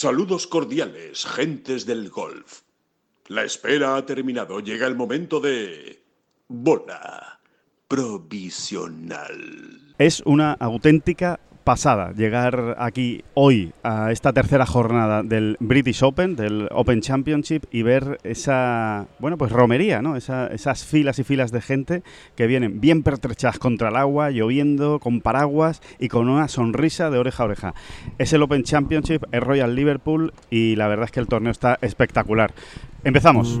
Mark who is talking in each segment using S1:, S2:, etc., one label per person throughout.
S1: Saludos cordiales, gentes del golf. La espera ha terminado. Llega el momento de... Bola provisional.
S2: Es una auténtica pasada llegar aquí hoy a esta tercera jornada del British Open, del Open Championship y ver esa, bueno, pues romería, ¿no? esas filas y filas de gente que vienen bien pertrechadas contra el agua, lloviendo, con paraguas y con una sonrisa de oreja a oreja. Es el Open Championship, es Royal Liverpool y la verdad es que el torneo está espectacular. Empezamos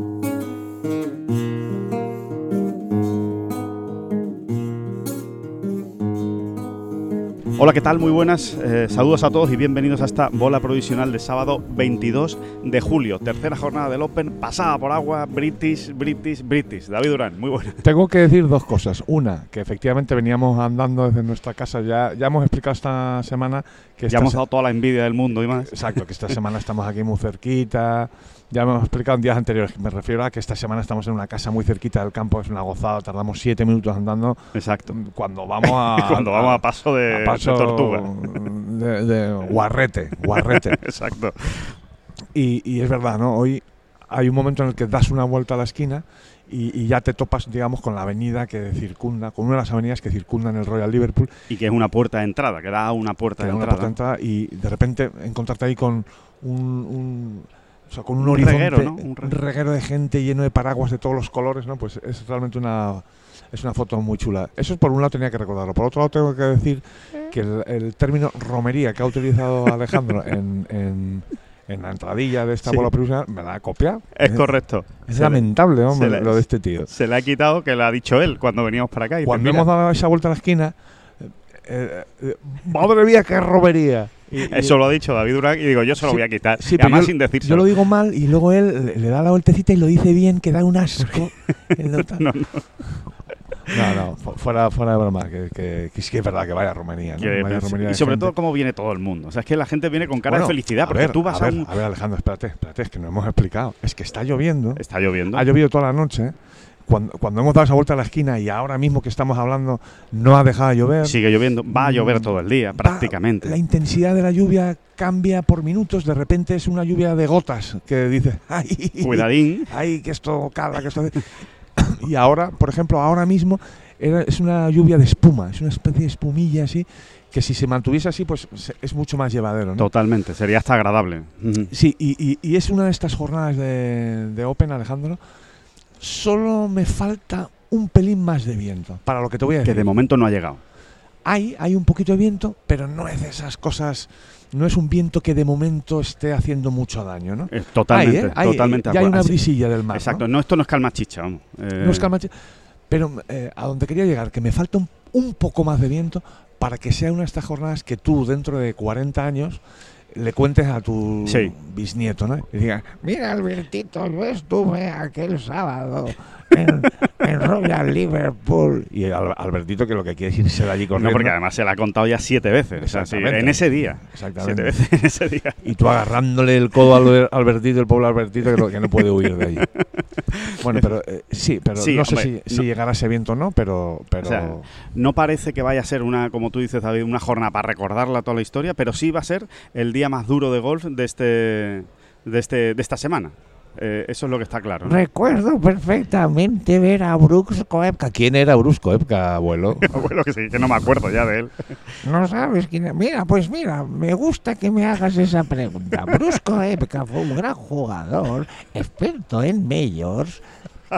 S2: Hola, ¿qué tal? Muy buenas. Eh, saludos a todos y bienvenidos a esta bola provisional de sábado 22 de julio. Tercera jornada del Open, pasada por agua, British, British, British. David Durán, muy buena.
S3: Tengo que decir dos cosas. Una, que efectivamente veníamos andando desde nuestra casa. Ya, ya hemos explicado esta semana que...
S2: Ya hemos dado toda la envidia del mundo y más.
S3: Exacto, que esta semana estamos aquí muy cerquita ya hemos explicado en días anteriores. Me refiero a que esta semana estamos en una casa muy cerquita del campo, es una gozada, tardamos siete minutos andando.
S2: Exacto.
S3: Cuando vamos a.
S2: cuando vamos a paso de, tortuga.
S3: De, guarrete, guarrete.
S2: Exacto.
S3: Y, es verdad, ¿no? Hoy hay un momento en el que das una vuelta a la esquina y, ya te topas, digamos, con la avenida que circunda, con una de las avenidas que circundan el Royal Liverpool.
S2: Y que es una puerta de entrada, que da una puerta, de,
S3: una
S2: entrada.
S3: puerta de entrada. Y de repente encontrarte ahí con un o sea, con un, horizonte, reguero, ¿no? un, reguero. de gente lleno de paraguas de todos los colores, ¿no? Pues es realmente una, es una foto muy chula. Eso por un lado tenía que recordarlo. Por otro lado tengo que decir que el, término romería que ha utilizado Alejandro en, en, en, la entradilla de esta bola perusa me la ha copiado.
S2: Es, correcto.
S3: Es lamentable, hombre, lo de este tío.
S2: Se le ha quitado que lo ha dicho él cuando veníamos para acá. Y
S3: cuando hemos dado esa vuelta a la esquina, eh, eh, madre mía, qué romería.
S2: Eso lo ha dicho David Durán y digo, yo se lo voy a quitar. además sin decirse.
S3: Yo lo digo mal y luego él le, da la vueltecita y lo dice bien, que da un asco. no, no. fuera, fuera de broma, que, que, que, es verdad que vaya Rumanía.
S2: y sobre todo cómo viene todo el mundo. O sea, es que la gente viene con cara de felicidad, porque tú vas
S3: a,
S2: a,
S3: ver, a ver, Alejandro, espérate, espérate, es que no hemos explicado. Es que está lloviendo.
S2: Está lloviendo.
S3: Ha llovido toda la noche cuando, hemos dado esa vuelta a la esquina y ahora mismo que estamos hablando no ha dejado de llover.
S2: Sigue lloviendo, va a llover mm, todo el día prácticamente.
S3: la intensidad de la lluvia cambia por minutos, de repente es una lluvia de gotas que dice, ay,
S2: cuidadín,
S3: ay, que esto cala, que esto... y ahora, por ejemplo, ahora mismo es una lluvia de espuma, es una especie de espumilla así que si se mantuviese así, pues es mucho más llevadero. ¿no?
S2: Totalmente, sería hasta agradable.
S3: Sí, y, es una de estas jornadas de, de Open, Alejandro, solo me falta un pelín más de viento, para lo que te voy a decir.
S2: Que de momento no ha llegado.
S3: Hay, hay un poquito de viento, pero no es de esas cosas, no es un viento que de momento esté haciendo mucho daño, ¿no?
S2: Eh, totalmente,
S3: hay,
S2: ¿eh? totalmente.
S3: Ya hay una brisilla del mar.
S2: Exacto, no, esto no es calma chicha, vamos.
S3: No es calma chicha. Pero eh, a donde quería llegar, que me falta un, un poco más de viento para que sea una de estas jornadas que tú, dentro de 40 años, le cuentes a tu bisnieto, ¿no? Y diga, mira Albertito, yo estuve aquel sábado en, Royal Liverpool. Y Albertito que lo que quiere es irse de allí corriendo.
S2: No, porque además se la ha contado ya siete veces. en ese día.
S3: Exactamente.
S2: Siete veces en ese día.
S3: Y tú agarrándole el codo a Albertito, el pobre Albertito, que no, puede huir de allí. Bueno, pero eh, sí, pero no sé si, llegará ese viento o no, pero... pero...
S2: no parece que vaya a ser una, como tú dices, David, una jornada para recordarla toda la historia, pero sí va a ser el día más duro de golf de este de este de esta semana. Eh, eso es lo que está claro.
S3: Recuerdo perfectamente ver a Brooks Koepka. ¿Quién era Brooks Koepka, abuelo?
S2: abuelo, que sí, que no me acuerdo ya de él.
S4: no sabes quién es. Mira, pues mira, me gusta que me hagas esa pregunta. Brooks Koepka fue un gran jugador, experto en majors,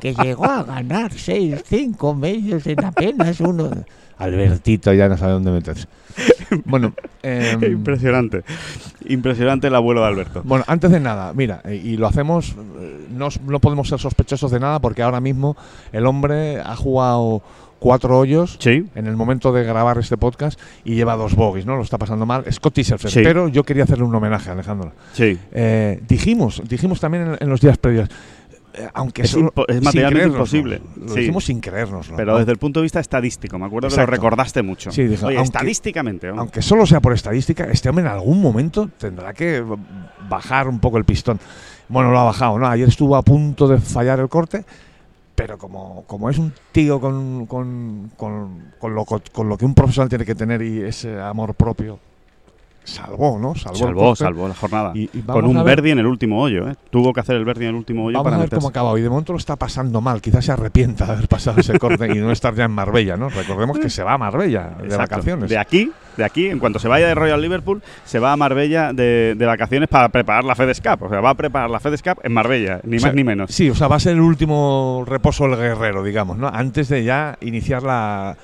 S4: que llegó a ganar 6, 5 majors en apenas uno.
S3: Albertito ya no sabe dónde meterse. Bueno,
S2: em, impresionante. Impresionante el abuelo de Alberto.
S3: Bueno, antes de nada, mira, eh, y lo hacemos, eh, no, no podemos ser sospechosos de nada porque ahora mismo el hombre ha jugado cuatro hoyos
S2: Sí.
S3: en el momento de grabar este podcast y lleva dos bogies, ¿no? Lo está pasando mal. Scotty.
S2: Sí.
S3: Pero yo quería hacerle un homenaje a Alejandro.
S2: Sí.
S3: Eh, dijimos, dijimos también en, en los días previos, aunque
S2: Es
S3: solo-
S2: es materialmente imposible.
S3: Lo
S2: Sí.
S3: dijimos sin creérnoslo.
S2: Pero desde el punto de vista estadístico, me acuerdo que lo recordaste mucho.
S3: Sí,
S2: Oye,
S3: aunque-
S2: estadísticamente. ¿no?
S3: Aunque solo sea por estadística, este hombre en algún momento tendrá que bajar un poco el pistón. Bueno, lo ha bajado, ¿no? Ayer estuvo a punto de fallar el corte, pero como, como es un tío con, con, con, con lo, co- con lo que un profesional tiene que tener y ese amor propio, salvó, ¿no? Salvó, el
S2: Salvó, salvó la jornada.
S3: Y- y
S2: Con un Verdi en el último hoyo, ¿eh? Tuvo que hacer el Verdi en el último hoyo
S3: Vamos
S2: para
S3: a ver cómo
S2: meterse.
S3: acaba hoy. De momento lo está pasando mal. Quizás se arrepienta de haber pasado ese corte y no estar ya en Marbella, ¿no? Recordemos que se va a Marbella de
S2: Exacto.
S3: vacaciones.
S2: De aquí, de aquí, en cuanto se vaya de Royal Liverpool, se va a Marbella de, de vacaciones para preparar la FedEx Cup. O sea, va a preparar la FedEx Cup en Marbella, ni
S3: O sea,
S2: más ni menos.
S3: Sí, o sea, va a ser el último reposo del guerrero, digamos, ¿no? Antes de ya iniciar la.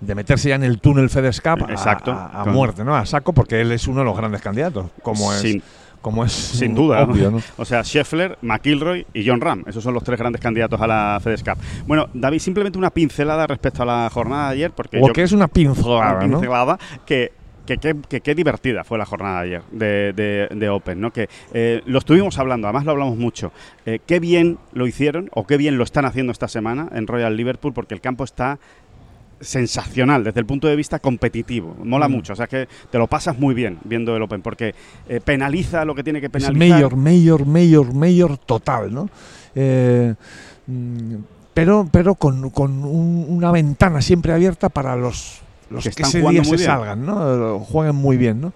S3: De meterse ya en el túnel FedEx Cup a-
S2: Exacto.
S3: a, a
S2: Con-
S3: muerte, ¿no? A saco, porque él es uno de los grandes candidatos, como es,
S2: Sin,
S3: como es
S2: sin duda. ¿no?
S3: obvio, ¿no?
S2: O sea, Scheffler, McIlroy y John Ram. Esos son los tres grandes candidatos a la FedEx Cup. Bueno, David, simplemente una pincelada respecto a la jornada de ayer, porque
S3: O
S2: yo
S3: que es una
S2: una
S3: pincelada,
S2: que que qué que, qué divertida fue la jornada de ayer de, de- de Open, ¿no? Que eh, lo estuvimos hablando, además lo hablamos mucho. Eh, qué bien lo hicieron o qué bien lo están haciendo esta semana en Royal Liverpool, porque el campo está sensacional desde el punto de vista competitivo. Mola
S3: Mm.
S2: mucho, o sea que te lo pasas muy bien viendo el Open, porque eh, penaliza lo que tiene que
S3: Es
S2: penalizar.
S3: mayor, mayor, mayor, mayor total, ¿no? Eh, mm, pero pero con, con un- una ventana siempre abierta para los, los
S2: Que
S3: que,
S2: están
S3: ese
S2: jugando
S3: día
S2: muy
S3: se
S2: bien.
S3: salgan, ¿no? Eh, Jueguen muy bien, ¿no?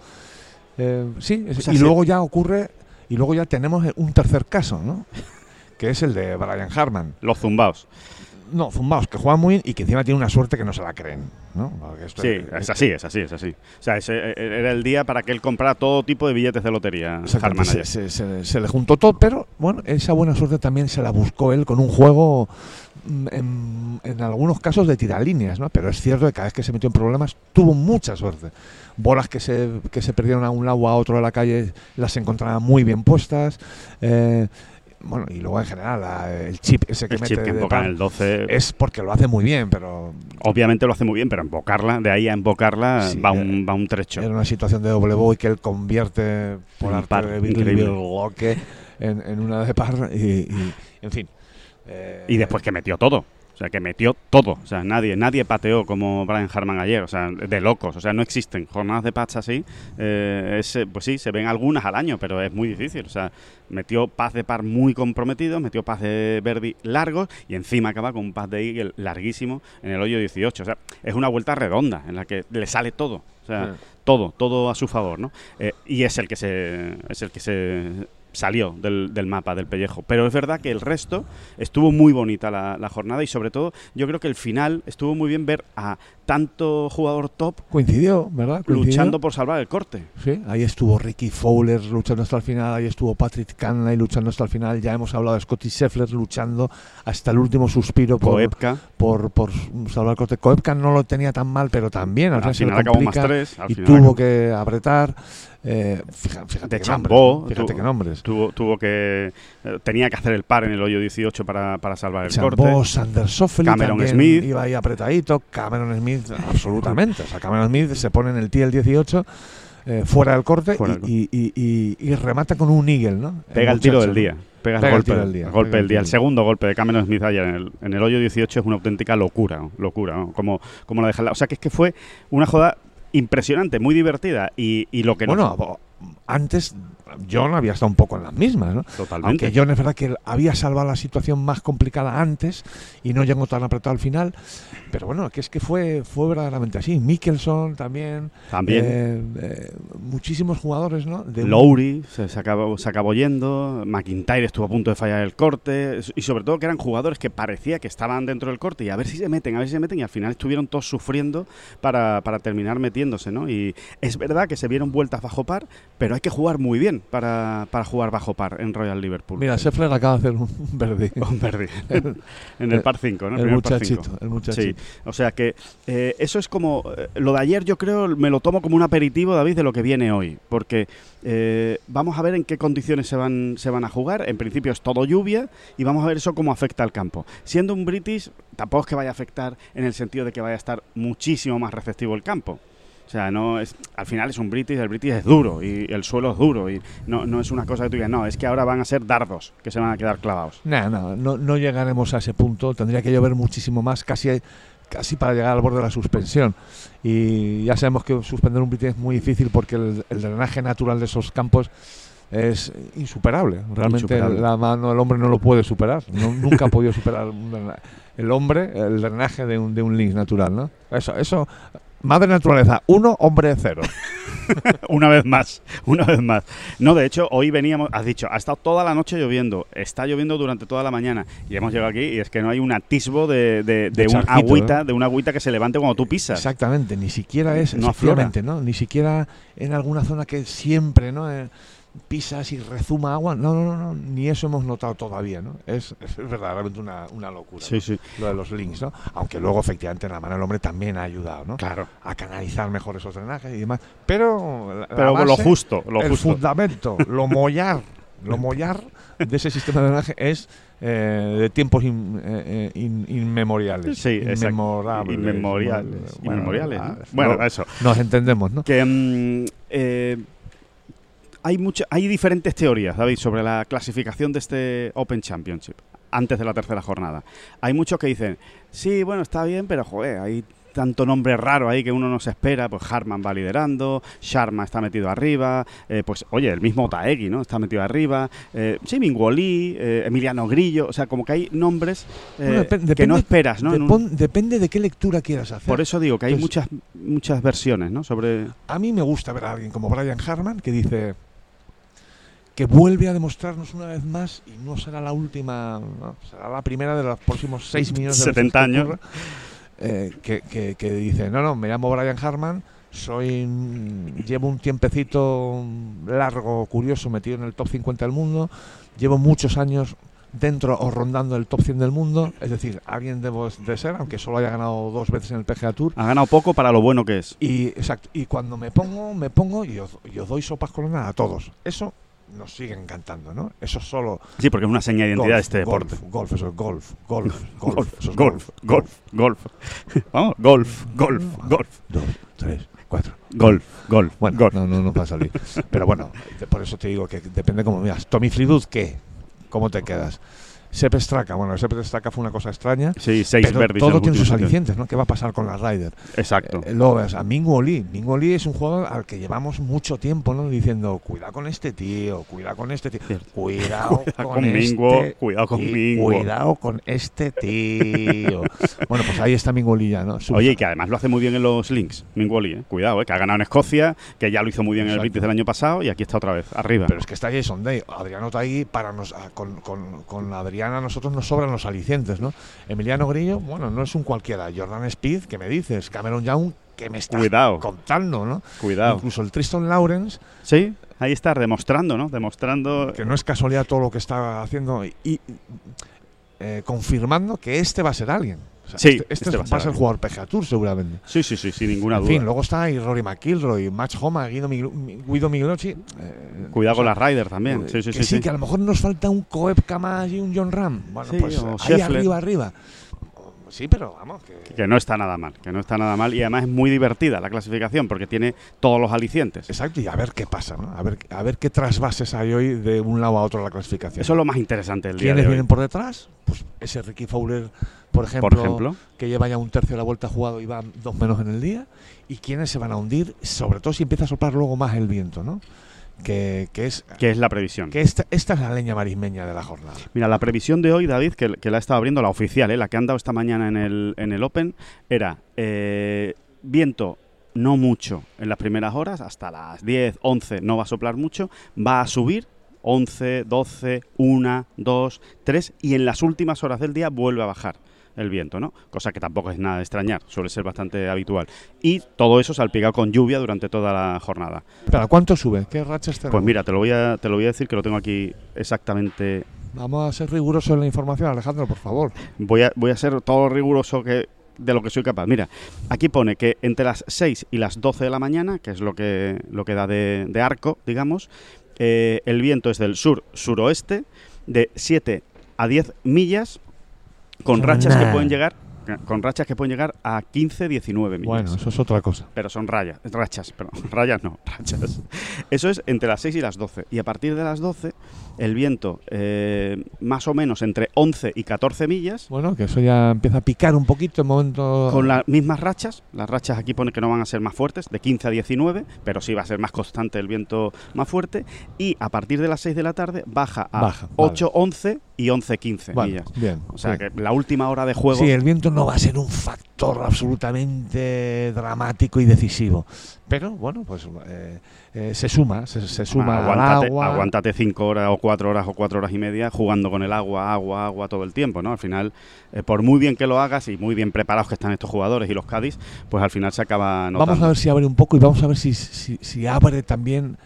S3: Eh, sí, es-
S2: O sea,
S3: y
S2: sí.
S3: luego ya ocurre, y luego ya tenemos un tercer caso, ¿no? Que es el de Brian Harman.
S2: Los zumbaos.
S3: No, zumbaos, que juega muy bien y que encima tiene una suerte que no se la creen, ¿no? Esto-
S2: Sí, es así, es así, es así. O sea, ese eh, era el día para que él comprara todo tipo de billetes de lotería.
S3: Se,
S2: ayer.
S3: se- se- se le juntó todo, pero bueno, esa buena suerte también se la buscó él con un juego mm, en, en algunos casos de tiralíneas, ¿no? Pero es cierto que cada vez que se metió en problemas tuvo mucha suerte. Bolas que se, que se perdieron a un lado o a otro de la calle las encontraba muy bien puestas. eh, bueno, y luego en general el chip ese que
S2: El
S3: mete
S2: chip que
S3: de
S2: emboca en
S3: par
S2: el 12.
S3: es porque lo hace muy bien, pero
S2: Obviamente lo hace muy bien, pero embocarla, de ahí a embocarla,
S3: Sí,
S2: va,
S3: eh,
S2: un, va un trecho.
S3: Era una situación de doble boy que él convierte por
S2: Un
S3: arte
S2: par,
S3: de
S2: increíble.
S3: bloque en, en una de par y, y, en fin. Eh,
S2: Y después que metió todo. O sea, que metió todo. O sea, nadie, nadie pateó como Brian Harman ayer. O sea, de locos. O sea, no existen jornadas de patch así. Eh, es, pues sí, se ven algunas al año, pero es muy difícil. O sea, metió paz de par muy comprometido, metió paz de Verdi largos y encima acaba con un paz de Eagle larguísimo en el hoyo 18. O sea, es una vuelta redonda en la que le sale todo. O sea,
S3: Sí.
S2: todo, todo a su favor, ¿no? Eh, y es el que se es el que se salió del, del mapa del pellejo. Pero es verdad que el resto estuvo muy bonita la, la jornada y sobre todo yo creo que el final estuvo muy bien ver a tanto jugador top
S3: coincidió, ¿verdad? Coincidió.
S2: luchando por salvar el corte.
S3: Sí, ahí estuvo Ricky Fowler luchando hasta el final, ahí estuvo Patrick Canley luchando hasta el final, ya hemos hablado de Scotty Scheffler luchando hasta el último suspiro por,
S2: Koepka,
S3: por, por salvar el corte. Koepka no lo tenía tan mal, pero también al,
S2: al
S3: final
S2: final acabó más tres. al
S3: y
S2: final
S3: tuvo
S2: acabó-
S3: que apretar. Eh, fíjate, nombres,
S2: Chambó,
S3: fíjate qué nombres.
S2: Tuvo, tuvo que eh, tenía que hacer el par en el hoyo 18 para, para salvar el
S3: Chambó,
S2: corte.
S3: Sander
S2: Cameron Smith.
S3: iba ahí apretadito. Cameron Smith, absolutamente. O sea, Cameron Smith se pone en el tee el 18, eh, fuera del corte
S2: Fuera
S3: y, y- y- y remata con un eagle, ¿no?
S2: Pega el tiro del día. Pega,
S3: Pega
S2: el
S3: el
S2: golpe
S3: tiro
S2: del
S3: día,
S2: El golpe del
S3: el
S2: día. El segundo golpe de Cameron Smith ayer en el, en el hoyo 18 es una auténtica locura. ¿no? Locura, ¿no? Como, como la deja. O sea que es que fue una joda impresionante, muy divertida. Y, y lo que no.
S3: Bueno, antes John había estado un poco en las mismas, ¿no?
S2: totalmente.
S3: Aunque John es verdad que había salvado la situación más complicada antes y no llegó tan apretado al final. Pero bueno, que es que fue, fue verdaderamente así. Mickelson también.
S2: También.
S3: eh, eh, muchísimos jugadores, ¿no? De
S2: Lowry se, se acabó, se acabó yendo, McIntyre estuvo a punto de fallar el corte y sobre todo que eran jugadores que parecía que estaban dentro del corte y a ver si se meten, a ver si se meten y al final estuvieron todos sufriendo para, para terminar metiéndose, ¿no? Y es verdad que se vieron vueltas bajo par, pero hay que jugar muy bien para, para, jugar bajo par en Royal Liverpool.
S3: Mira, Sheffler acaba de hacer un verde.
S2: Un verde. en el par 5, ¿no?
S3: El, muchachito, el muchachito.
S2: Sí, o sea que eh, eso es como. Eh, lo de ayer yo creo me lo tomo como un aperitivo, David, de lo que viene hoy. Porque eh, vamos a ver en qué condiciones se van, se van a jugar. En principio es todo lluvia y vamos a ver eso cómo afecta al campo. Siendo un British, tampoco es que vaya a afectar en el sentido de que vaya a estar muchísimo más receptivo el campo. O sea, no es, al final es un British, el British es duro y el suelo es duro y no, no es una cosa que tú digas, no, es que ahora van a ser dardos que se van a quedar clavados.
S3: No, no, no, no llegaremos a ese punto, tendría que llover muchísimo más, casi, casi para llegar al borde de la suspensión. Y ya sabemos que suspender un British es muy difícil porque el, drenaje natural de esos campos es insuperable. Realmente la mano del hombre no lo puede superar. nunca ha podido superar el hombre el drenaje de un, de un links natural, ¿no? Eso, eso Madre naturaleza, uno, hombre cero.
S2: una vez más, una vez más. No, de hecho, hoy veníamos, has dicho, ha estado toda la noche lloviendo, está lloviendo durante toda la mañana y hemos llegado aquí y es que no hay un atisbo de, de, un agüita, de una agüita que se levante cuando tú pisas.
S3: Exactamente, ni siquiera es, no ¿no? Ni siquiera en alguna zona que siempre, ¿no? Eh, pisas y rezuma agua. No, no, no, ni eso hemos notado todavía, ¿no? Es, verdaderamente una, una locura.
S2: Sí, sí.
S3: Lo de los links, ¿no? Aunque luego, efectivamente, la mano del hombre también ha ayudado, ¿no?
S2: Claro.
S3: A canalizar mejor esos drenajes y demás. Pero.
S2: Pero lo justo, lo
S3: el fundamento, lo mollar, lo mollar de ese sistema de drenaje es eh, de tiempos eh, eh, inmemoriales.
S2: Sí,
S3: inmemorables.
S2: Inmemoriales. Bueno, inmemoriales. Bueno, eso.
S3: Nos entendemos, ¿no?
S2: Que. Mm, hay, hay diferentes teorías, David, sobre la clasificación de este Open Championship antes de la tercera jornada. Hay muchos que dicen, sí, bueno, está bien, pero joder, hay tanto nombre raro ahí que uno no se espera, pues Harman va liderando, Sharma está metido arriba, eh, pues oye, el mismo Taegi, ¿no? Está metido arriba, eh, sí, eh, Emiliano Grillo, o sea, como que hay nombres eh, que no esperas, ¿no?
S3: depende de qué lectura quieras hacer.
S2: Por eso digo que hay muchas, muchas versiones, ¿no? Sobre...
S3: A mí me gusta ver a alguien como Brian Harman que dice que vuelve a demostrarnos una vez más, y no será la última, será la primera de los próximos seis minutos.
S2: 70 años.
S3: Eh, que, que, dice, no, no, me llamo Brian Harman, soy llevo un tiempecito largo, curioso, metido en el top 50 del mundo, llevo muchos años dentro o rondando el top 100 del mundo, es decir, alguien debo de ser, aunque solo haya ganado dos veces en el PGA Tour.
S2: Ha ganado poco para lo bueno que es.
S3: Y exacto, y cuando me pongo, me pongo y os, doy sopas colonadas a todos. Eso nos sigue encantando, ¿no? Eso solo...
S2: Sí, porque es una seña de identidad de este deporte.
S3: Golf, eso es golf, golf, golf,
S2: golf, golf, golf, golf. Vamos, golf, golf, golf.
S3: Dos, tres, cuatro.
S2: Golf, golf,
S3: bueno,
S2: golf.
S3: No, no nos va a salir. Pero bueno, por eso te digo que depende cómo miras. Tommy Fleetwood, ¿qué? ¿Cómo te quedas? Sepp Straka, bueno, Sepp Straka fue una cosa extraña.
S2: Sí, seis
S3: pero todo tiene sus alicientes, ¿no? ¿Qué va a pasar con la Ryder?
S2: Exacto.
S3: Eh, luego ves a Mingo Lee. Mingo Lee es un jugador al que llevamos mucho tiempo, ¿no? Diciendo, cuidado con este tío, cuidado con este tío. Cuidado con,
S2: Mingo,
S3: este
S2: cuidado con Mingo.
S3: Cuidado con este tío. bueno, pues ahí está Mingo Lee ya, ¿no?
S2: Oye, y que además lo hace muy bien en los links, Mingo Lee, ¿eh? Cuidado, ¿eh? Que ha ganado en Escocia, que ya lo hizo muy bien en el British del año pasado y aquí está otra vez, arriba.
S3: Pero es que está Jason Day. Adriano está ahí para nos, ah, con, con, Adriana nosotros nos sobra los alicientes, ¿no? Emiliano Grillo, bueno, no es un cualquiera. Jordan Speed, que me dices? Cameron Young, que me está contando, ¿no?
S2: Cuidado.
S3: Incluso el Tristan Lawrence.
S2: Sí, ahí está, demostrando, ¿no? Demostrando.
S3: Que no es casualidad todo lo que está haciendo y, eh, confirmando que este va a ser alguien
S2: sí,
S3: este, este, va a ser el jugador PGA Tour seguramente.
S2: Sí, sí, sí, sin ninguna
S3: duda.
S2: En
S3: fin, luego está ahí Rory McIlroy, Max Homa, Guido, Guido Eh,
S2: Cuidado con las Ryder también. Sí, sí,
S3: sí,
S2: sí,
S3: que a lo mejor nos falta un Koepka más y un John Ram. Bueno, pues ahí arriba, arriba. Sí, pero vamos.
S2: Que... que... no está nada mal, que no está nada mal y además es muy divertida la clasificación porque tiene todos los alicientes.
S3: Exacto, y a ver qué pasa, ¿no? A ver, a ver qué trasvases hay hoy de un lado a otro la clasificación.
S2: Eso es lo más interesante del día.
S3: ¿Quiénes vienen por detrás? Pues ese Ricky Fowler, por ejemplo, que lleva ya un tercio de la vuelta jugado y va dos menos en el día. ¿Y quiénes se van a hundir? Sobre todo si empieza a soplar luego más el viento, ¿no? que, es...
S2: Que es la previsión.
S3: Que esta, esta es la leña marismeña de la jornada.
S2: Mira, la previsión de hoy, David, que, que la he estado abriendo, la oficial, ¿eh? la que han dado esta mañana en el, en el Open, era eh, viento no mucho en las primeras horas, hasta las 10, 11 no va a soplar mucho, va a subir 11, 12, 1, 2, 3 y en las últimas horas del día vuelve a bajar el viento, ¿no? Cosa que tampoco es nada de extrañar, suele ser bastante habitual. Y todo eso salpicado con lluvia durante toda la jornada.
S3: ¿Pero cuánto sube? ¿Qué rachas tenemos?
S2: Pues mira, te lo voy a, te lo voy a decir que lo tengo aquí exactamente.
S3: Vamos a ser rigurosos en la información, Alejandro, por favor.
S2: Voy a, voy a ser todo riguroso que de lo que soy capaz. Mira, aquí pone que entre las 6 y las 12 de la mañana, que es lo que, lo que da de, arco, digamos, eh, el viento es del sur-suroeste, de 7 a 10 millas, con rachas que pueden llegar con rachas que pueden llegar a 15, 19 millas.
S3: Bueno, eso es otra cosa.
S2: Pero son rayas, rachas, perdón, rayas no, rachas. Eso es entre las 6 y las 12. Y a partir de las 12, el viento eh, más o menos entre 11 y 14 millas.
S3: Bueno, que eso ya empieza a picar un poquito en momento...
S2: Con las mismas rachas. Las rachas aquí pone que no van a ser más fuertes, de 15 a 19, pero sí va a ser más constante el viento más fuerte. Y a partir de las 6 de la tarde baja a 8, 11 y 11, 15 millas.
S3: Bien.
S2: O sea que la última hora de juego.
S3: Sí, el viento no va a ser un factor absolutamente dramático y decisivo. Pero bueno, pues eh, eh, se suma, se, suma
S2: aguántate,
S3: al agua.
S2: Aguántate cinco horas o cuatro horas o cuatro horas y media jugando con el agua, agua, agua todo el tiempo, ¿no? Al final, eh, por muy bien que lo hagas y muy bien preparados que están estos jugadores y los Cádiz, pues al final se acaba notando.
S3: Vamos a ver si abre un poco y vamos a ver si, si, si abre también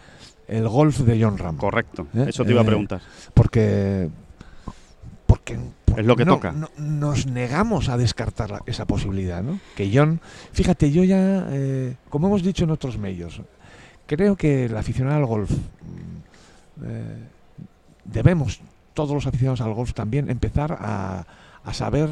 S3: el golf de John Ram.
S2: Correcto, eso te iba a preguntar.
S3: Porque porque
S2: es lo que toca.
S3: nos negamos a descartar esa posibilidad, ¿no? Que John, fíjate, yo ya, eh, como hemos dicho en otros medios, creo que el aficionado al golf mm, eh, debemos todos los aficionados al golf también empezar a, saber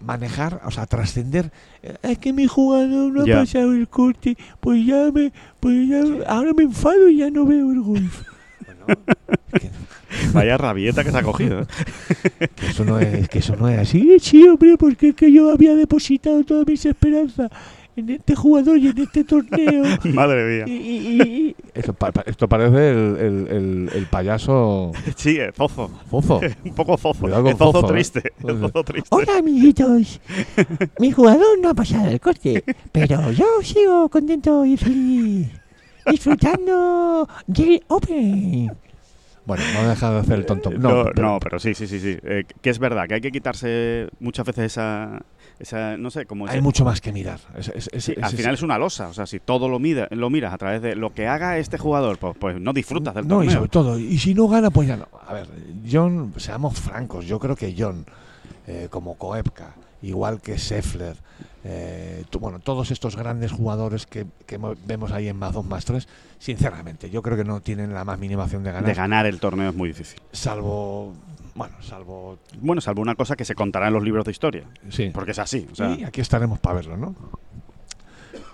S3: manejar, o sea, trascender. Eh, es que mi jugador no ha pasado el corte, pues ya me, pues ya, ahora me enfado y ya no veo el golf. Bueno,
S2: Vaya rabieta que se ha cogido. ¿eh?
S3: que, eso no es, que eso no es así. Sí, hombre, porque es que yo había depositado todas mis esperanzas en este jugador y en este torneo.
S2: Madre mía.
S3: esto, parece el, el, payaso.
S2: Sí, el Zozo.
S3: Zozo.
S2: Un poco Zozo. El zozo, ¿eh? triste. triste.
S4: Hola, amiguitos. Mi jugador no ha pasado el corte, pero yo sigo contento y feliz. Disfrutando del Open.
S3: Bueno, no deja de hacer el tonto.
S2: No, no, pero, sí, sí, sí, sí. Eh, que es verdad, que hay que quitarse muchas veces esa, esa no sé, como...
S3: Hay mucho más que mirar.
S2: al final es una losa, o sea, si todo lo, mida, lo miras a través de lo que haga este jugador, pues, pues no disfrutas del
S3: No, y sobre todo, y si no gana, pues ya no. A ver, John, seamos francos, yo creo que John, eh, como Koepka, igual que Scheffler, eh, bueno, todos estos grandes jugadores que, vemos ahí en más 2, más 3, sinceramente, yo creo que no tienen la más mínima opción de ganar.
S2: De ganar el torneo es muy difícil.
S3: Salvo, bueno, salvo...
S2: Bueno, salvo una cosa que se contará en los libros de historia.
S3: Sí.
S2: Porque es así.
S3: O aquí estaremos para verlo, ¿no?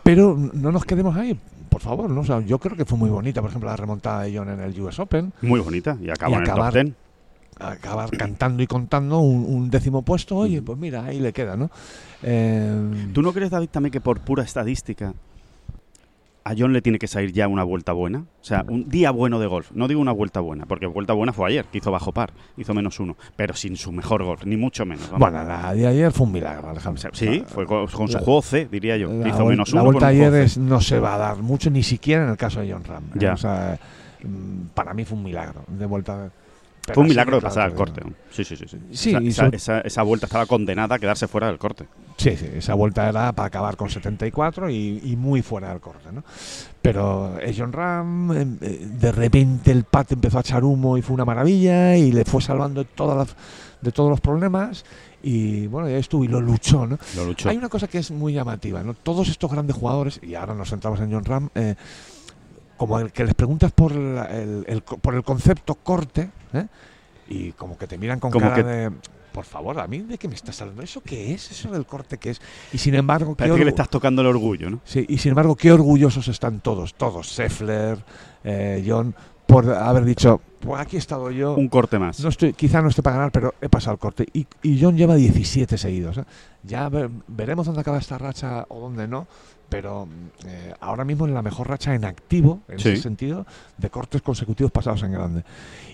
S3: Pero no nos quedemos ahí, por favor, ¿no? Yo creo que fue muy bonita, por ejemplo, la remontada de John en el US Open.
S2: Muy bonita, y acabó en
S3: acabar cantando y contando un, décimo puesto, oye, pues mira, ahí le queda, ¿no?
S2: Eh, ¿Tú no crees, David, también que por pura estadística a John le tiene que salir ya una vuelta buena? O sea, un día bueno de golf. No digo una vuelta buena, porque vuelta buena fue ayer, que hizo bajo par, hizo menos uno, pero sin su mejor golf, ni mucho menos.
S3: Bueno, la de ayer fue un milagro, Alejandro.
S2: Sí, fue con, su juego C, diría yo. La
S3: vuelta ayer es, no se va a dar mucho, ni siquiera en el caso de John Ram. ¿eh?
S2: Ya.
S3: O sea, mm, para mí fue un milagro de vuelta.
S2: A fue un milagro de pasar al corte. Sí, sí, sí.
S3: sí.
S2: esa, vuelta estaba condenada a quedarse fuera del corte.
S3: Sí, sí, esa vuelta era para acabar con 74 y, y muy fuera del corte, ¿no? Pero John Ram, eh, de repente el pat empezó a echar humo y fue una maravilla y le fue salvando todas de todos los problemas y bueno, ya estuvo y lo luchó, ¿no?
S2: Lo luchó.
S3: Hay una cosa que es muy llamativa, ¿no? Todos estos grandes jugadores, y ahora nos centramos en John Ram, eh, como el que les preguntas por el, por el concepto corte, ¿eh? y como que te miran con cara de por favor, a mí de qué me estás hablando, ¿eso qué es? ¿Eso del corte qué es? Y sin embargo,
S2: Parece que le estás tocando el orgullo, ¿no?
S3: Sí, y sin embargo, qué orgullosos están todos, todos, Seffler, eh, John, por haber dicho, pues aquí he estado yo.
S2: Un corte más.
S3: No estoy, quizá no esté para ganar, pero he pasado el corte. Y, John lleva 17 seguidos. ¿eh? Ya veremos dónde acaba esta racha o dónde no, pero eh, ahora mismo en la mejor racha en activo, en ese sentido, de cortes consecutivos pasados en grande.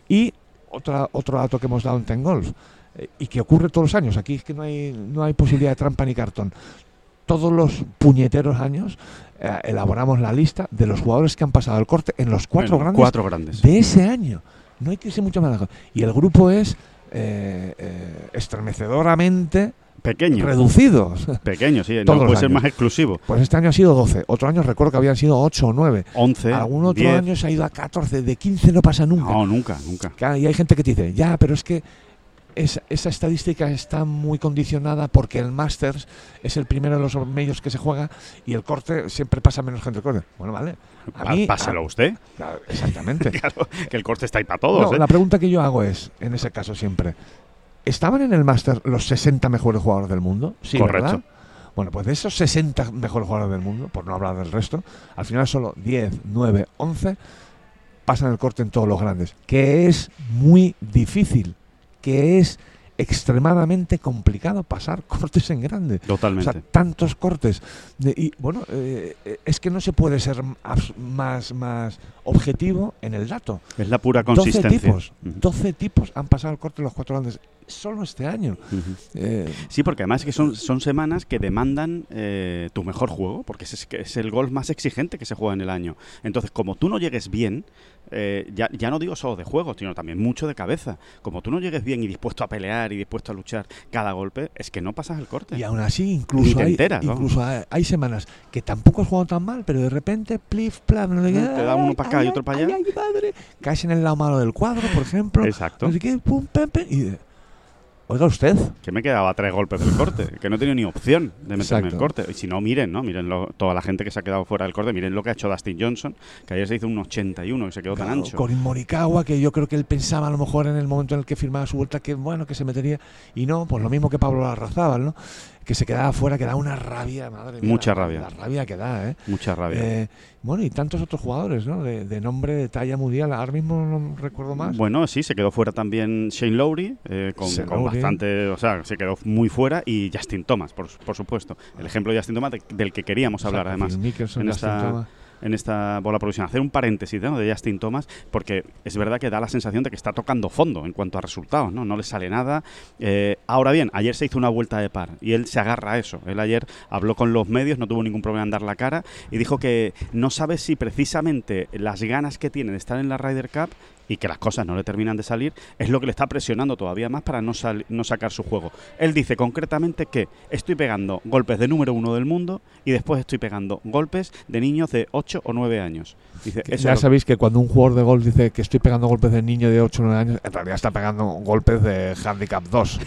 S3: Y otra, otro dato que hemos dado en Ten Golf, eh, y que ocurre todos los años, aquí es que no hay, no hay posibilidad de trampa ni cartón. Todos los puñeteros años eh, elaboramos la lista de los jugadores que han pasado el corte en los cuatro, grandes,
S2: cuatro grandes
S3: de ese año. No hay que irse mucho más. Y el grupo es estremecedoramente
S2: pequeños.
S3: Reducidos.
S2: Pequeños, sí. no puede ser más exclusivo.
S3: Pues este año ha sido 12. Otro año recuerdo que habían sido 8 o 9.
S2: 11.
S3: Algún otro año se ha ido a 14. De 15 no pasa nunca.
S2: No, nunca, nunca.
S3: y hay gente que te dice, ya, pero es que esa, esa, estadística está muy condicionada porque el Masters es el primero de los medios que se juega y el corte siempre pasa menos gente el corte. Bueno, vale.
S2: A mí, Páselo a usted.
S3: exactamente.
S2: claro, que el corte está ahí para todos.
S3: ¿eh? La pregunta que yo hago es, en ese caso siempre, ¿estaban en el Masters los 60 mejores jugadores del mundo?
S2: Sí, Correcto.
S3: Bueno, pues de esos 60 mejores jugadores del mundo, por no hablar del resto, al final solo 10, 9, 11 pasan el corte en todos los grandes, que es muy difícil que es extremadamente complicado pasar cortes en grande.
S2: Totalmente.
S3: O sea, tantos cortes. y bueno, eh, es que no se puede ser más, más objetivo en el dato.
S2: Es la pura consistencia.
S3: 12 tipos, 12 tipos han pasado el corte en los cuatro grandes solo este año.
S2: Eh, sí, porque además que son, son semanas que demandan eh, tu mejor juego, porque es, es el golf más exigente que se juega en el año. Entonces, como tú no llegues bien, eh, ya, ya, no digo solo de juego, sino también mucho de cabeza. Como tú no llegues bien y dispuesto a pelear y dispuesto a luchar cada golpe, es que no pasas el corte.
S3: Y aún así, incluso, hay, incluso hay, semanas que tampoco has jugado tan mal, pero de repente, plif, plaf, no
S2: te da uno para acá y otro para allá.
S3: Caes en el lado malo del cuadro, por ejemplo.
S2: Exacto.
S3: pum, y Oiga usted.
S2: Que me quedaba tres golpes del corte, que no tenía ni opción de meterme el corte. Y si no, miren, ¿no? Miren toda la gente que se ha quedado fuera del corte, miren lo que ha hecho Dustin Johnson, que ayer se hizo un 81 y se quedó tan ancho.
S3: Corin Morikawa, que yo creo que él pensaba a lo mejor en el momento en el que firmaba su vuelta que bueno, que se metería y no, pues lo mismo que Pablo Larrazábal, ¿no? Que se quedaba fuera, que da una rabia, madre
S2: mía. Mucha rabia.
S3: La rabia que da, ¿eh?
S2: Mucha rabia.
S3: Eh, bueno, y tantos otros jugadores, ¿no? De, nombre, de talla mundial, ahora mismo no recuerdo más.
S2: Bueno, sí, se quedó fuera también Shane Lowry, eh, con, bastante, o sea, se quedó muy fuera, y Justin Thomas, por, por supuesto. El ejemplo de Justin Thomas, del que queríamos hablar, además.
S3: en esta,
S2: en esta bola provisional. Hacer un paréntesis ¿no? de Justin Thomas, porque es verdad que da la sensación de que está tocando fondo en cuanto a resultados, ¿no? No le sale nada. Eh, ahora bien, ayer se hizo una vuelta de par y él se agarra a eso. Él ayer habló con los medios, no tuvo ningún problema en dar la cara y dijo que no sabe si precisamente las ganas que tiene de estar en la Ryder Cup y que las cosas no le terminan de salir, es lo que le está presionando todavía más para no, no sacar su juego. Él dice concretamente que estoy pegando golpes de número uno del mundo y después estoy pegando golpes de niños de 8 o 9 años. Dice,
S3: ya sabéis que cuando un jugador de golf dice que estoy pegando golpes de niño de 8 o 9 años, en realidad está pegando golpes de handicap 2.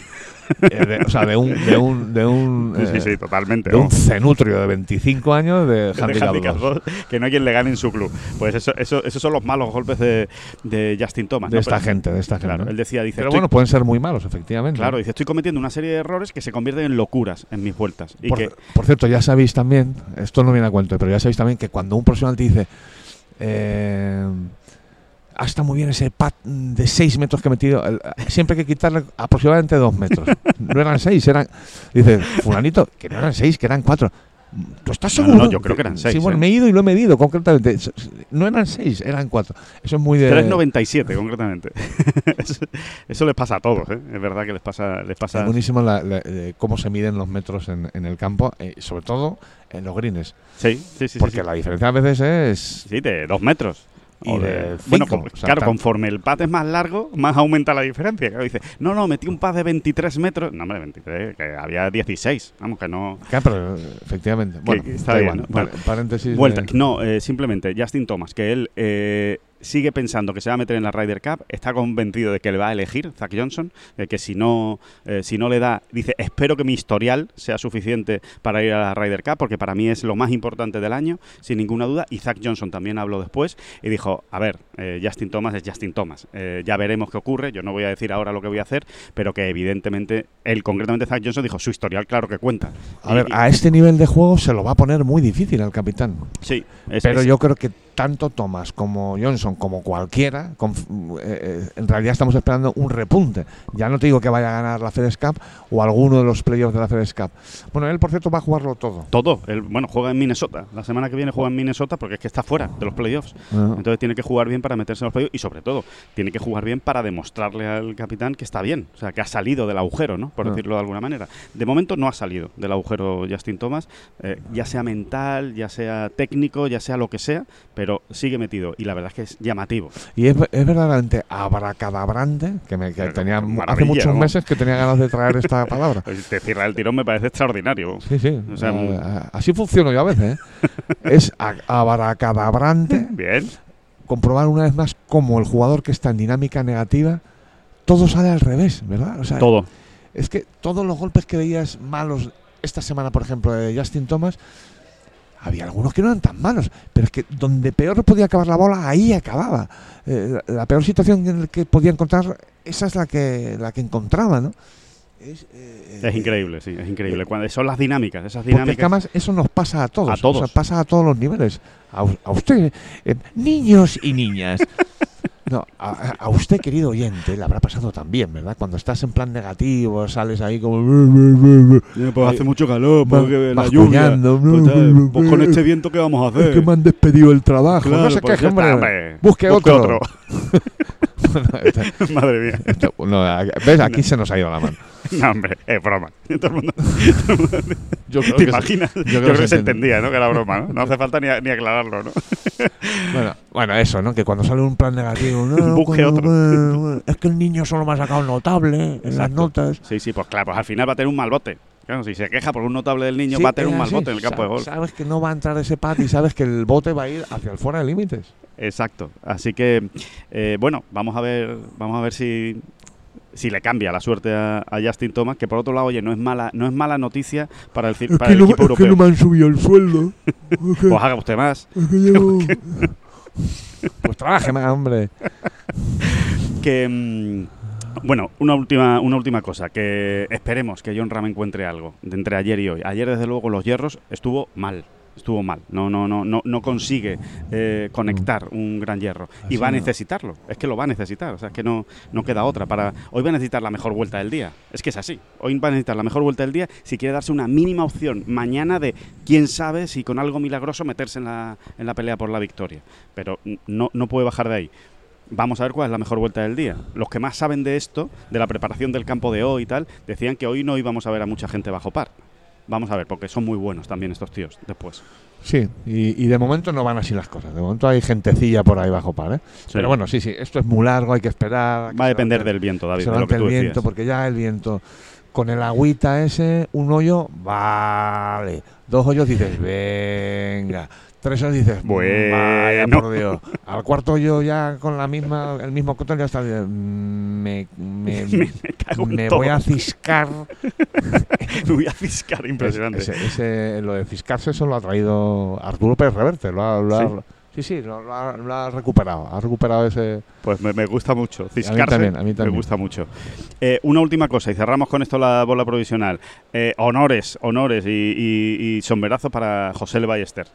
S3: Eh, o sea, de un, de un, de un,
S2: sí, sí, totalmente,
S3: de un cenutrio de 25 años de handicap, 2.
S2: Que no hay quien le gane en su club. Pues eso, eso, esos son los malos golpes de, de Justin Thomas.
S3: De esta gente, de esta gente.
S2: Claro, él decía, dice.
S3: Pero bueno, pueden ser muy malos, efectivamente.
S2: Claro, dice, estoy cometiendo una serie de errores que se convierten en locuras en mis vueltas. Y
S3: por,
S2: que,
S3: por cierto, ya sabéis también, esto no viene a cuento, pero ya sabéis también que cuando un profesional te dice. Eh, hasta muy bien ese pat de 6 metros que he metido. Siempre hay que quitarle aproximadamente 2 metros. No eran 6, eran. Dice, Fulanito, que no eran 6, que eran 4. ¿Tú estás seguro?
S2: No, yo creo que eran 6.
S3: Sí, bueno, ¿eh? me he ido y lo he medido concretamente. No eran 6, eran 4. Eso es muy de.
S2: 3,97 concretamente. eso, les pasa a todos, ¿eh? Es verdad que les pasa. Les pasa...
S3: Es buenísimo la, cómo se miden los metros en, en el campo, eh, sobre todo en los greens.
S2: Sí, sí, sí.
S3: Porque la diferencia a veces es.
S2: Sí, de 2 metros bueno, claro, conforme el pad es más largo, más aumenta la diferencia. Claro, dice, no, no, metí un pad de 23 metros. No, hombre, 23, que había 16. Vamos, que no.
S3: Claro, pero efectivamente. Bueno, está bien. paréntesis.
S2: Vuelta. No, eh, simplemente Justin Thomas, que él eh, sigue pensando que se va a meter en la Ryder Cup, está convencido de que le va a elegir Zach Johnson, de que si no, eh, si no le da, dice, espero que mi historial sea suficiente para ir a la Ryder Cup, porque para mí es lo más importante del año, sin ninguna duda, y Zach Johnson también habló después y dijo, a ver, eh, Justin Thomas es Justin Thomas, eh, ya veremos qué ocurre, yo no voy a decir ahora lo que voy a hacer, pero que evidentemente, él concretamente Zach Johnson dijo, su historial claro que cuenta.
S3: A ver, a este nivel de juego se lo va a poner muy difícil al capitán.
S2: Sí,
S3: pero yo creo que tanto Thomas como Johnson, como cualquiera, eh, eh, en realidad estamos esperando un repunte. Ya no te digo que vaya a ganar la FedEx Cup o alguno de los playoffs de la FedEx Cup. Bueno, él, por cierto, va a jugarlo todo.
S2: Todo. Él, bueno, juega en Minnesota. La semana que viene juega en Minnesota porque es que está fuera de los playoffs. Ah. Entonces tiene que jugar bien para meterse en los playoffs y, sobre todo, tiene que jugar bien para demostrarle al capitán que está bien. O sea, que ha salido del agujero, ¿no? Por ah. decirlo de alguna manera. De momento no ha salido del agujero Justin Thomas, eh, ya sea mental, ya sea técnico, ya sea lo que sea, pero sigue metido. Y la verdad es que es llamativo.
S3: Y es, es verdaderamente abracadabrante, que, me, que tenía hace muchos meses que tenía ganas de traer esta palabra.
S2: Decirla el tirón me parece extraordinario.
S3: Sí, sí. O sea, así funciono yo a veces. ¿eh? es abracadabrante.
S2: Bien.
S3: Comprobar una vez más cómo el jugador que está en dinámica negativa, todo sale al revés, ¿verdad? O sea,
S2: todo.
S3: Es que todos los golpes que veías malos esta semana, por ejemplo, de Justin Thomas, había algunos que no eran tan malos, pero es que donde peor podía acabar la bola, ahí acababa. Eh, la, peor situación en la que podía encontrar, esa es la que, la que encontraba, ¿no?
S2: Es, eh, increíble, sí, es increíble. Eh, Cuando son las dinámicas, esas dinámicas.
S3: Porque además eso nos pasa a todos.
S2: A todos.
S3: pasa a todos los niveles. A, a usted, niños y niñas. No, a, usted, querido oyente, le habrá pasado también, ¿verdad? Cuando estás en plan negativo, sales ahí como...
S2: Pues hace mucho calor, porque la lluvia... Pues, pues, con este viento, ¿qué vamos a hacer?
S3: Es que me han despedido el trabajo. no sé qué, hombre. Busque, otro.
S2: Madre mía.
S3: ¿Ves? Aquí se nos ha ido la mano.
S2: No, hombre, es broma. Todo el mundo, yo creo ¿Te que imaginas? yo, creo, que, se, entendía, ¿no? Que era broma, ¿no? No hace falta ni, ni aclararlo, ¿no?
S3: bueno, bueno, eso, ¿no? Que cuando sale un plan negativo, no,
S2: busque otro.
S3: es que el niño solo me ha sacado notable en las notas.
S2: Sí, sí, pues claro, pues al final va a tener un mal bote. Claro, si se queja por un notable del niño, va a tener un mal bote en el campo de gol.
S3: Sabes que no va a entrar ese pat y sabes que el bote va a ir hacia el fuera de límites.
S2: Exacto. Así que, eh, bueno, vamos a ver, vamos a ver si si le cambia la suerte a, Justin Thomas, que por otro lado, oye, no es mala, no es mala noticia para el, para el equipo europeo.
S3: Es que no me han subido el sueldo.
S2: pues haga usted más.
S3: pues trabaje más, hombre.
S2: que mm, bueno, una última, una última cosa, que esperemos que John Ram encuentre algo de entre ayer y hoy. Ayer, desde luego, los hierros estuvo mal estuvo mal. No, no, no, no, no consigue eh, conectar un gran hierro. y va a necesitarlo. Es que lo va a necesitar. O sea, es que no, no queda otra. Para, hoy va a necesitar la mejor vuelta del día. Es que es así. Hoy va a necesitar la mejor vuelta del día si quiere darse una mínima opción mañana de quién sabe si con algo milagroso meterse en la, en la pelea por la victoria. Pero no, no puede bajar de ahí. Vamos a ver cuál es la mejor vuelta del día. Los que más saben de esto, de la preparación del campo de hoy y tal, decían que hoy no íbamos a ver a mucha gente bajo par. Vamos a ver, porque son muy buenos también estos tíos después.
S3: Sí, y, de momento no van así las cosas. De momento hay gentecilla por ahí bajo par, ¿eh? Pero bueno, sí, sí, esto es muy largo, hay que esperar.
S2: Va a depender del viento, David.
S3: de lo que el viento, porque ya el viento, con el agüita ese, un hoyo, vale. Dos hoyos dices, venga. Tres horas dices, bueno. vaya por Dios. Al cuarto yo ya con la misma, el mismo cotón ya está. Me, me, me, voy a ciscar.
S2: me voy a ciscar, impresionante.
S3: Ese, lo de ciscarse eso lo ha traído Arturo Pérez Reverte. Lo ha, ¿Sí? Sí, lo, ha, recuperado. Ha recuperado ese.
S2: Pues me, gusta mucho. Ciscarse. A mí también, a mí también. Me gusta mucho. Eh, una última cosa, y cerramos con esto la bola provisional. Eh, honores, honores y, y, y sombrerazos para José Le Ballester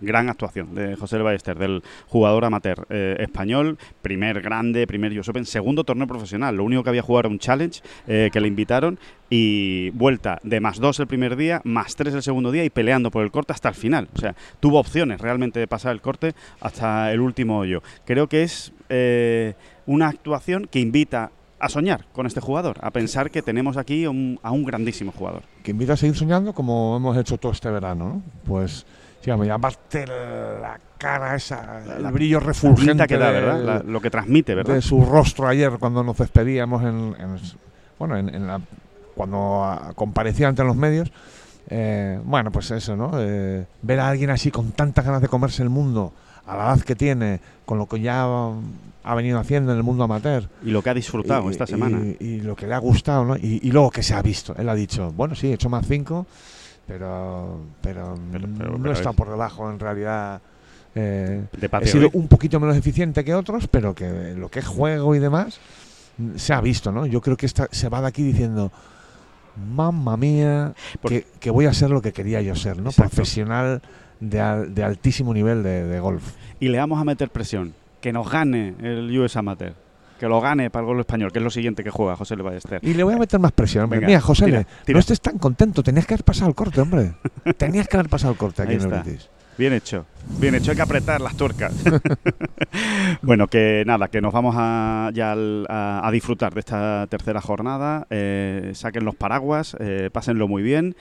S2: gran actuación de José Ballester, del jugador amateur eh, español, primer grande, primer US Open, segundo torneo profesional. Lo único que había jugado era un challenge eh, que le invitaron y vuelta de más dos el primer día, más tres el segundo día y peleando por el corte hasta el final. O sea, tuvo opciones realmente de pasar el corte hasta el último hoyo. Creo que es eh, una actuación que invita a soñar con este jugador, a pensar que tenemos aquí a un grandísimo jugador.
S3: Que invita a seguir soñando como hemos hecho todo este verano, ¿no? Pues digamos, aparte la cara esa, el brillo refulgente
S2: que da, ¿verdad? lo que transmite, ¿verdad?
S3: De su rostro ayer cuando nos despedíamos en, bueno, en, la, cuando comparecía ante los medios. Eh, bueno, pues eso, ¿no? Eh, ver a alguien así con tantas ganas de comerse el mundo a la edad que tiene, con lo que ya ha venido haciendo en el mundo amateur.
S2: Y lo que ha disfrutado esta semana.
S3: Y, lo que le ha gustado, ¿no? Y, y, luego que se ha visto. Él ha dicho, bueno, sí, he hecho más cinco, pero, pero, no está por debajo en realidad. Eh, he sido un poquito menos eficiente que otros, pero que lo que es juego y demás se ha visto, ¿no? Yo creo que esta, se va de aquí diciendo, mamma mía, que, voy a ser lo que quería yo ser, ¿no? Profesional de, de, altísimo nivel de, de golf.
S2: Y le vamos a meter presión, que nos gane el US Amateur que lo gane para el gol español, que es lo siguiente que juega José Le Ballester.
S3: Y le voy a meter más presión, hombre. Mira, José, Le, no estés tan contento, tenías que haber pasado el corte, hombre. tenías que haber pasado el corte aquí en el British.
S2: Bien hecho, bien hecho, hay que apretar las tuercas. bueno, que nada, que nos vamos a, ya a, disfrutar de esta tercera jornada. Eh, saquen los paraguas, eh, pásenlo muy bien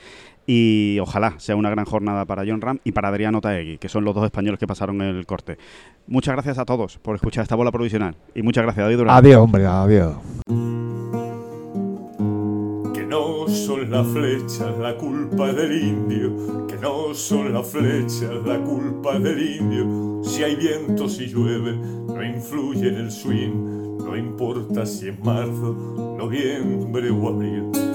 S2: y ojalá sea una gran jornada para John Ram y para Adriano Taegui, que son los dos españoles que pasaron el corte. Muchas gracias a todos por escuchar esta bola provisional y muchas gracias, David Durán.
S3: Adiós, hombre, adiós.
S5: Que no son las flechas la culpa del indio, que no son las flechas la culpa del indio. Si hay viento, si llueve, no influye en el swing, no importa si es marzo, noviembre o abril